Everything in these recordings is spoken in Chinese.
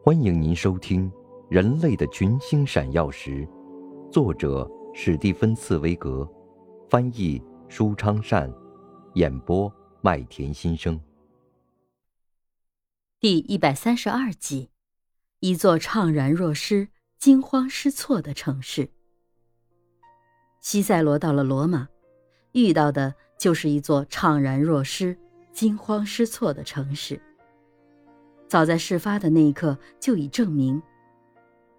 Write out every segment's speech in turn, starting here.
欢迎您收听《人类的群星闪耀时》，作者史蒂芬·茨威格，翻译舒昌善，演播麦田心声。第一百三十二集，一座怅然若失、惊慌失措的城市。西塞罗到了罗马，遇到的就是一座怅然若失、惊慌失措的城市。早在事发的那一刻就已证明，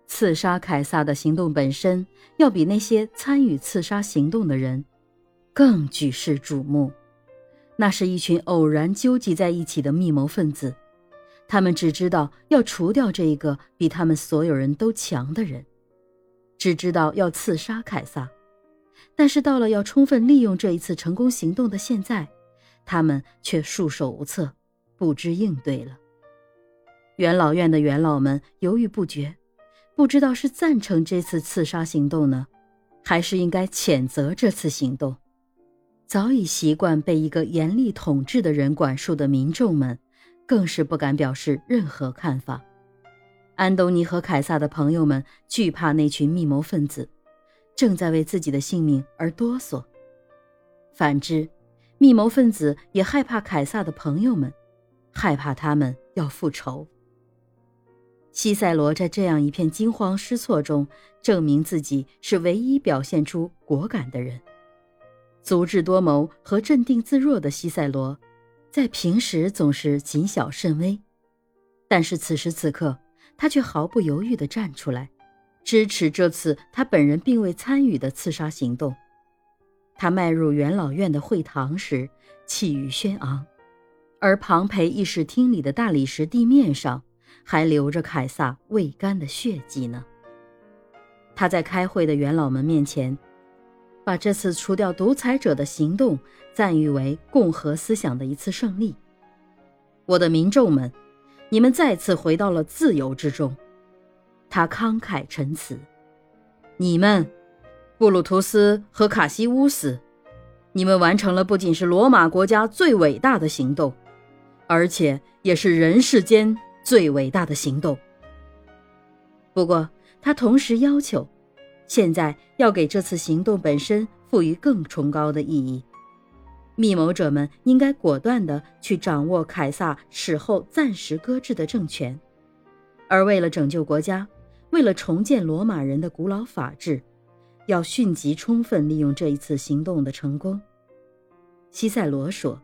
刺杀凯撒的行动本身要比那些参与刺杀行动的人更举世瞩目。那是一群偶然纠集在一起的密谋分子，他们只知道要除掉这一个比他们所有人都强的人，只知道要刺杀凯撒。但是到了要充分利用这一次成功行动的现在，他们却束手无策，不知应对了。元老院的元老们犹豫不决，不知道是赞成这次刺杀行动呢，还是应该谴责这次行动。早已习惯被一个严厉统治的人管束的民众们，更是不敢表示任何看法。安东尼和凯撒的朋友们惧怕那群密谋分子，正在为自己的性命而哆嗦；反之，密谋分子也害怕凯撒的朋友们，害怕他们要复仇。西塞罗在这样一片惊慌失措中，证明自己是唯一表现出果敢的人。足智多谋和镇定自若的西塞罗，在平时总是谨小慎微，但是此时此刻，他却毫不犹豫地站出来，支持这次他本人并未参与的刺杀行动。他迈入元老院的会堂时，气宇轩昂，而庞培议事厅里的大理石地面上。还留着凯撒未干的血迹呢。他在开会的元老们面前，把这次除掉独裁者的行动赞誉为共和思想的一次胜利。我的民众们，你们再次回到了自由之中。他慷慨陈词：“你们，布鲁图斯和卡西乌斯，你们完成了不仅是罗马国家最伟大的行动，而且也是人世间。”最伟大的行动。不过，他同时要求，现在要给这次行动本身赋予更崇高的意义。密谋者们应该果断地去掌握凯撒死后暂时搁置的政权，而为了拯救国家，为了重建罗马人的古老法治，要迅即充分利用这一次行动的成功。西塞罗说：“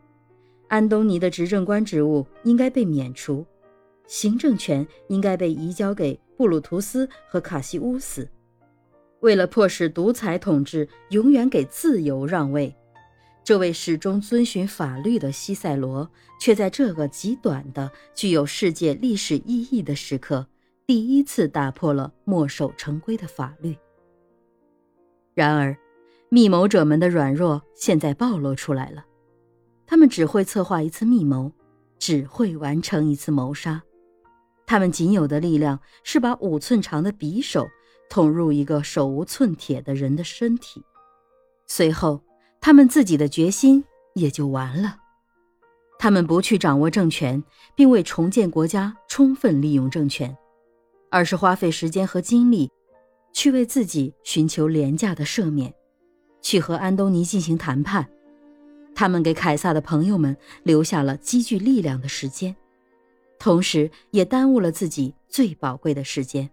安东尼的执政官职务应该被免除。”行政权应该被移交给布鲁图斯和卡西乌斯。为了迫使独裁统治永远给自由让位，这位始终遵循法律的西塞罗，却在这个极短的、具有世界历史意义的时刻，第一次打破了墨守成规的法律。然而，密谋者们的软弱现在暴露出来了。他们只会策划一次密谋，只会完成一次谋杀。他们仅有的力量是把五寸长的匕首捅入一个手无寸铁的人的身体，随后他们自己的决心也就完了。他们不去掌握政权，并为重建国家充分利用政权，而是花费时间和精力去为自己寻求廉价的赦免，去和安东尼进行谈判。他们给凯撒的朋友们留下了积聚力量的时间。同时，也耽误了自己最宝贵的时间。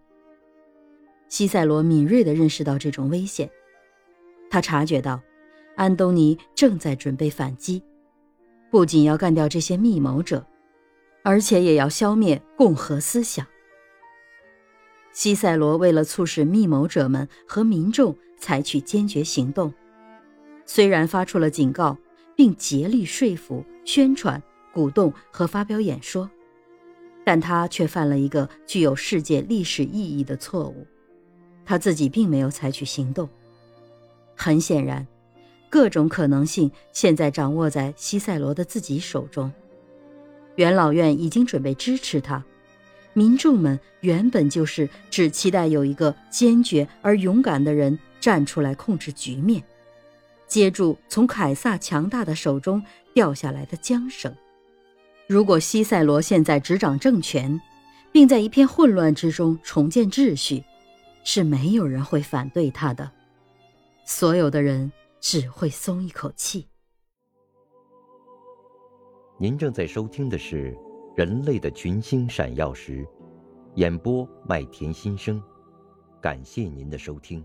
西塞罗敏锐地认识到这种危险，他察觉到，安东尼正在准备反击，不仅要干掉这些密谋者，而且也要消灭共和思想。西塞罗为了促使密谋者们和民众采取坚决行动，虽然发出了警告，并竭力说服、宣传、鼓动和发表演说。但他却犯了一个具有世界历史意义的错误，他自己并没有采取行动。很显然，各种可能性现在掌握在西塞罗的自己手中。元老院已经准备支持他，民众们原本就是只期待有一个坚决而勇敢的人站出来控制局面，接住从凯撒强大的手中掉下来的缰绳。如果西塞罗现在执掌政权，并在一片混乱之中重建秩序，是没有人会反对他的。所有的人只会松一口气。您正在收听的是《人类的群星闪耀时》，演播麦田心声，感谢您的收听。